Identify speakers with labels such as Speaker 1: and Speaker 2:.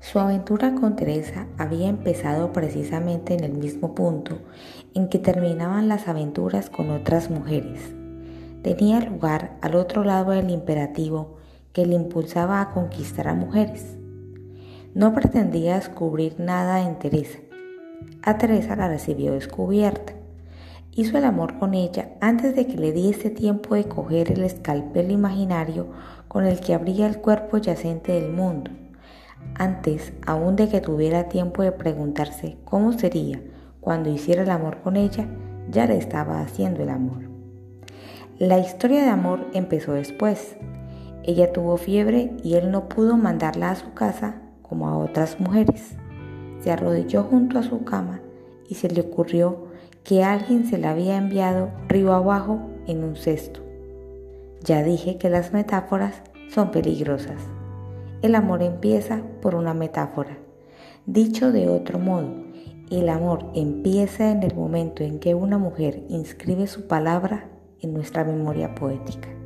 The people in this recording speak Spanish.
Speaker 1: Su aventura con Teresa había empezado precisamente en el mismo punto en que terminaban las aventuras con otras mujeres. Tenía lugar al otro lado del imperativo que le impulsaba a conquistar a mujeres. No pretendía descubrir nada en Teresa. A Teresa la recibió descubierta. Hizo el amor con ella antes de que le diese tiempo de coger el escalpel imaginario con el que abría el cuerpo yacente del mundo, antes aún de que tuviera tiempo de preguntarse cómo sería cuando hiciera el amor con ella, ya le estaba haciendo el amor. La historia de amor empezó después. Ella tuvo fiebre y él no pudo mandarla a su casa como a otras mujeres. Se arrodilló junto a su cama y se le ocurrió que alguien se la había enviado río abajo en un cesto. Ya dije que las metáforas son peligrosas. El amor empieza por una metáfora. Dicho de otro modo, el amor empieza en el momento en que una mujer inscribe su palabra en nuestra memoria poética.